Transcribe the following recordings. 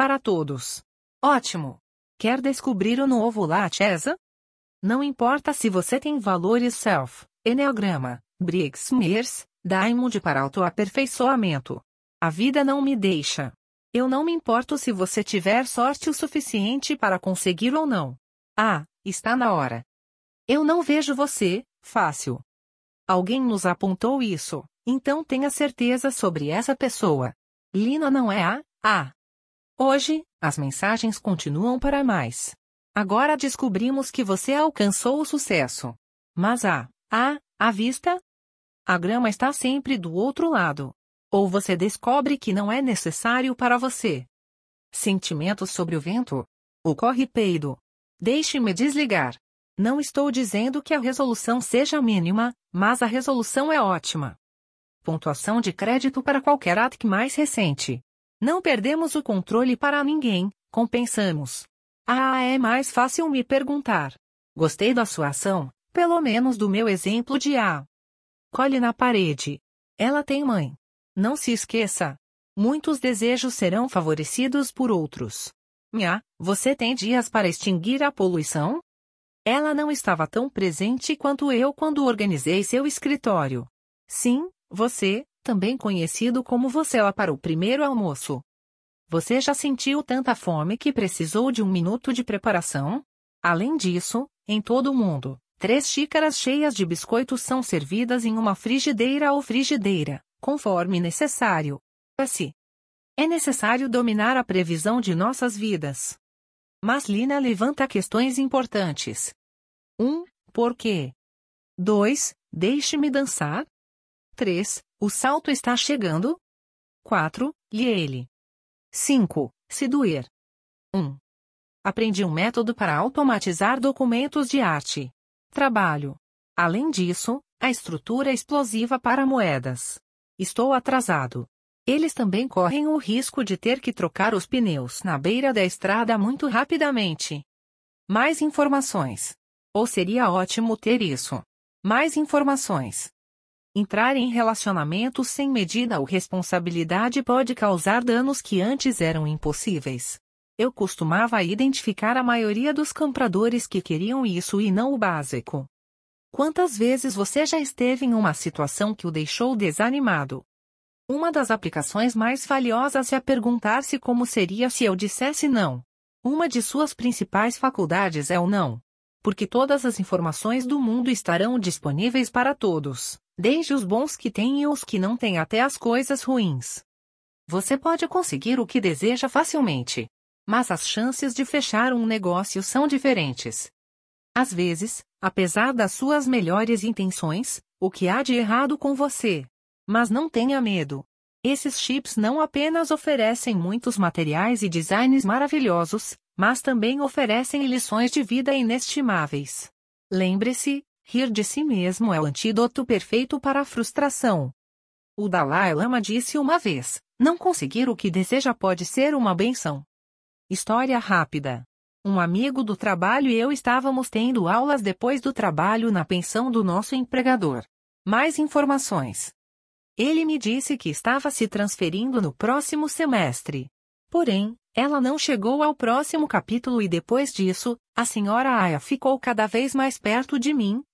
para todos. Ótimo! Quer descobrir o novo Latesa? Não importa se você tem valores Self, Enneagrama, Briggs Myers, Diamond para autoaperfeiçoamento. A vida não me deixa. Eu não me importo se você tiver sorte o suficiente para conseguir ou não. Ah, está na hora. Eu não vejo você, fácil. Alguém nos apontou isso, então tenha certeza sobre essa pessoa. Lina não é a A. Hoje, as mensagens continuam para mais. Agora descobrimos que você alcançou o sucesso. Mas a A, à vista? A grama está sempre do outro lado. Ou você descobre que não é necessário para você. Sentimentos sobre o vento? O corre-peido. Deixe-me desligar. Não estou dizendo que a resolução seja mínima, mas a resolução é ótima. Pontuação de crédito para qualquer ATC mais recente. Não perdemos o controle para ninguém, compensamos. Ah, é mais fácil me perguntar. Gostei da sua ação, pelo menos do meu exemplo de A. Colhe na parede. Ela tem mãe. Não se esqueça. Muitos desejos serão favorecidos por outros. Nha, você tem dias para extinguir a poluição? Ela não estava tão presente quanto eu quando organizei seu escritório. Sim, você, também conhecido como você lá para o primeiro almoço. Você já sentiu tanta fome que precisou de um minuto de preparação? Além disso, em todo o mundo, três xícaras cheias de biscoitos são servidas em uma frigideira ou frigideira, conforme necessário. Assim, é necessário dominar a previsão de nossas vidas. Mas Lina levanta questões importantes. 1. Um, por quê? 2. Deixe-me dançar. 3. O salto está chegando. 4. Lhe ele. 5. Se doer. 1. Aprendi um método para automatizar documentos de arte. Trabalho. Além disso, a estrutura explosiva para moedas. Estou atrasado. Eles também correm o risco de ter que trocar os pneus na beira da estrada muito rapidamente. Mais informações. Ou seria ótimo ter isso. Mais informações. Entrar em relacionamentos sem medida ou responsabilidade pode causar danos que antes eram impossíveis. Eu costumava identificar a maioria dos compradores que queriam isso e não o básico. Quantas vezes você já esteve em uma situação que o deixou desanimado? Uma das aplicações mais valiosas é perguntar-se como seria se eu dissesse não. Uma de suas principais faculdades é o não. Porque todas as informações do mundo estarão disponíveis para todos desde os bons que têm e os que não têm até as coisas ruins. Você pode conseguir o que deseja facilmente, mas as chances de fechar um negócio são diferentes. Às vezes, apesar das suas melhores intenções, o que há de errado com você? Mas não tenha medo. Esses chips não apenas oferecem muitos materiais e designs maravilhosos, mas também oferecem lições de vida inestimáveis. Lembre-se, Rir de si mesmo é o antídoto perfeito para a frustração. O Dalai Lama disse uma vez: não conseguir o que deseja pode ser uma benção. História rápida. Um amigo do trabalho e eu estávamos tendo aulas depois do trabalho na pensão do nosso empregador. Mais informações. Ele me disse que estava se transferindo no próximo semestre. Porém, ela não chegou ao próximo capítulo e depois disso, a senhora Aya ficou cada vez mais perto de mim,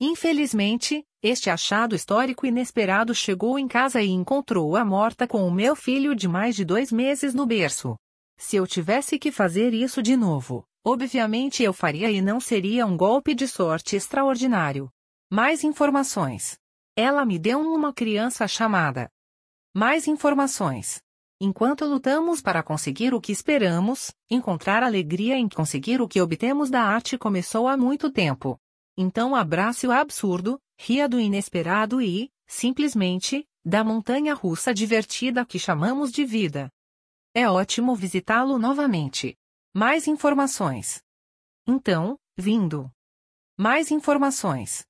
Infelizmente, este achado histórico inesperado chegou em casa e encontrou-a morta com o meu filho de mais de dois meses no berço. Se eu tivesse que fazer isso de novo, obviamente eu faria e não seria um golpe de sorte extraordinário. Mais informações. Ela me deu uma criança chamada. Mais informações. Enquanto lutamos para conseguir o que esperamos, encontrar alegria em conseguir o que obtemos da arte começou há muito tempo. Então abrace o absurdo, ria do inesperado e, simplesmente, da montanha russa divertida que chamamos de vida. É ótimo visitá-lo novamente. Mais informações. Então, Vindo. Mais informações